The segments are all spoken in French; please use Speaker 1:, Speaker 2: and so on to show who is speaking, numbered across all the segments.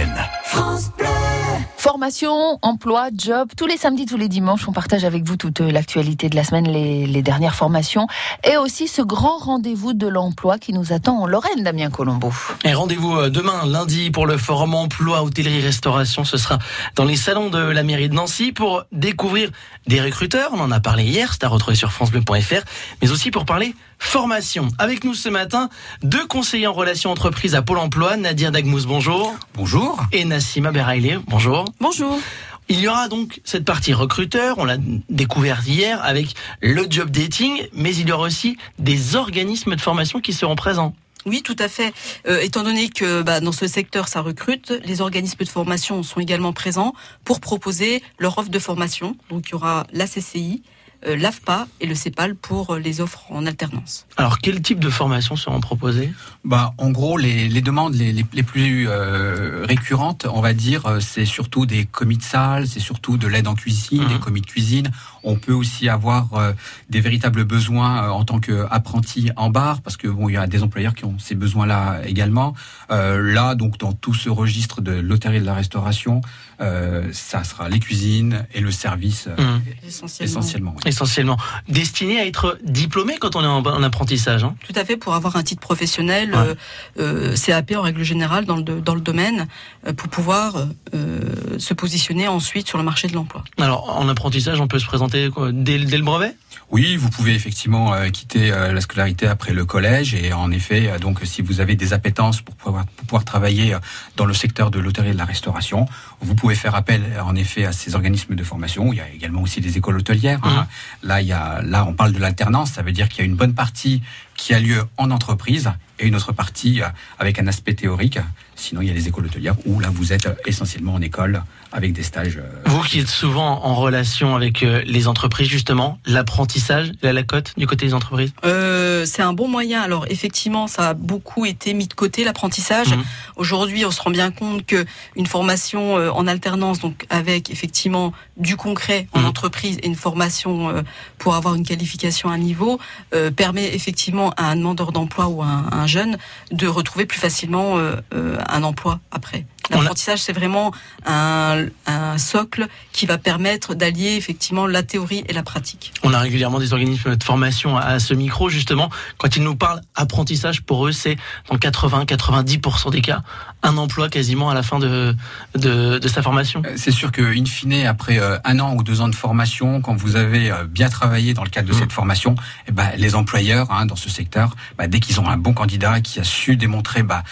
Speaker 1: Lorraine.
Speaker 2: Formation, emploi, job, tous les samedis, tous les dimanches, on partage avec vous toute l'actualité de la semaine, les, les dernières formations et aussi ce grand rendez-vous de l'emploi qui nous attend en Lorraine, Damien Colombo.
Speaker 3: Et rendez-vous euh, demain, lundi, pour le forum emploi, hôtellerie, restauration. Ce sera dans les salons de la mairie de Nancy pour découvrir des recruteurs. On en a parlé hier, c'est à retrouver sur francebleu.fr, mais aussi pour parler formation. Avec nous ce matin, deux conseillers en relations entreprises à Pôle emploi, Nadia Dagmous, bonjour.
Speaker 4: Bonjour.
Speaker 3: Et Nassima Beraïlé, bonjour.
Speaker 5: Bonjour.
Speaker 3: Il y aura donc cette partie recruteur, on l'a découvert hier avec le job dating, mais il y aura aussi des organismes de formation qui seront présents.
Speaker 5: Oui, tout à fait. Euh, étant donné que bah, dans ce secteur, ça recrute, les organismes de formation sont également présents pour proposer leur offre de formation. Donc il y aura la CCI, euh, l'AFPA et le CEPAL pour euh, les offres en alternance.
Speaker 3: Alors quel type de formation seront proposées?
Speaker 4: Bah, en gros, les, les demandes les, les, les plus euh, récurrentes, on va dire, euh, c'est surtout des commis de salle, c'est surtout de l'aide en cuisine,
Speaker 3: Mhm.
Speaker 4: des commis de cuisine. On peut aussi avoir euh, des véritables besoins euh, en tant qu'apprenti en bar, parce que bon, il y a des employeurs qui ont ces besoins-là également. Euh, là, donc, dans tout ce registre de l'hôtellerie et de la restauration, euh, ça sera les cuisines et le service euh,
Speaker 3: Hum,
Speaker 5: Essentiellement.
Speaker 4: essentiellement. oui.
Speaker 3: Essentiellement destiné à être diplômé quand on est en, en apprentissage. hein.
Speaker 5: Tout à fait, pour avoir un titre professionnel,
Speaker 3: Ouais.
Speaker 5: euh, CAP en règle générale dans le, dans le domaine, euh, pour pouvoir euh, se positionner ensuite sur le marché de l'emploi.
Speaker 3: Alors en apprentissage, on peut se présenter quoi, dès, dès le brevet?
Speaker 4: Oui, vous pouvez effectivement euh, quitter euh, la scolarité après le collège et en effet, euh, donc si vous avez des appétences pour pouvoir, pour pouvoir travailler euh, dans le secteur de l'hôtellerie et de la restauration, vous pouvez faire appel en effet à ces organismes de formation. Il y a également aussi des écoles hôtelières. hein. Là, il y a, là, on parle de l'alternance. Ça veut dire qu'il y a une bonne partie qui a lieu en entreprise et une autre partie euh, avec un aspect théorique. Sinon, il y a les écoles hôtelières où là, vous êtes euh, essentiellement en école avec des stages. euh,
Speaker 3: Vous qui êtes souvent en relation avec les entreprises, justement, l'apprentissage, la, la cote du côté des entreprises?
Speaker 5: Euh, c'est un bon moyen. Alors effectivement, ça a beaucoup été mis de côté l'apprentissage.
Speaker 3: Mhm.
Speaker 5: Aujourd'hui, on se rend bien compte que une formation euh, en alternance, donc avec effectivement du concret en
Speaker 3: Mhm.
Speaker 5: entreprise et une formation euh, pour avoir une qualification à un niveau, euh, permet effectivement à un demandeur d'emploi ou à un, jeune de retrouver plus facilement un emploi après. L'apprentissage, c'est vraiment un, un socle qui va permettre d'allier effectivement la théorie et la pratique.
Speaker 3: On a régulièrement des organismes de formation à, à ce micro, justement. Quand ils nous parlent apprentissage, pour eux, c'est dans 80-90% des cas, un emploi quasiment à la fin de, de, de sa formation.
Speaker 4: Euh, C'est sûr que, in fine, après euh, un an ou deux ans de formation, quand vous avez euh, bien travaillé dans le cadre de
Speaker 3: Mhm.
Speaker 4: cette formation, eh ben, les employeurs hein, dans ce secteur, bah, dès qu'ils ont un bon candidat qui a su démontrer bah,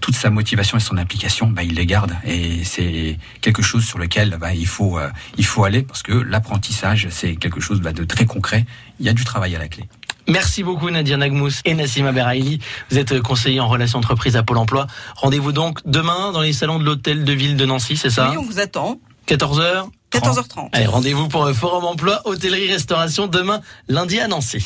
Speaker 4: toute sa motivation et son application, bah, ils les gardent. Et c'est quelque chose sur lequel bah, il faut euh, il faut aller parce que l'apprentissage, c'est quelque chose bah, de très concret. Il y a du travail à la clé.
Speaker 3: Merci beaucoup Nadia Nagmous et Nassima Beraïli. Vous êtes conseiller en relations entreprises à Pôle emploi. Rendez-vous donc demain dans les salons de l'hôtel de ville de Nancy, c'est ça?
Speaker 5: Oui, on vous attend.
Speaker 3: 14h
Speaker 5: 14h30.
Speaker 3: Allez, rendez-vous pour le Forum Emploi, Hôtellerie, Restauration demain, lundi à Nancy.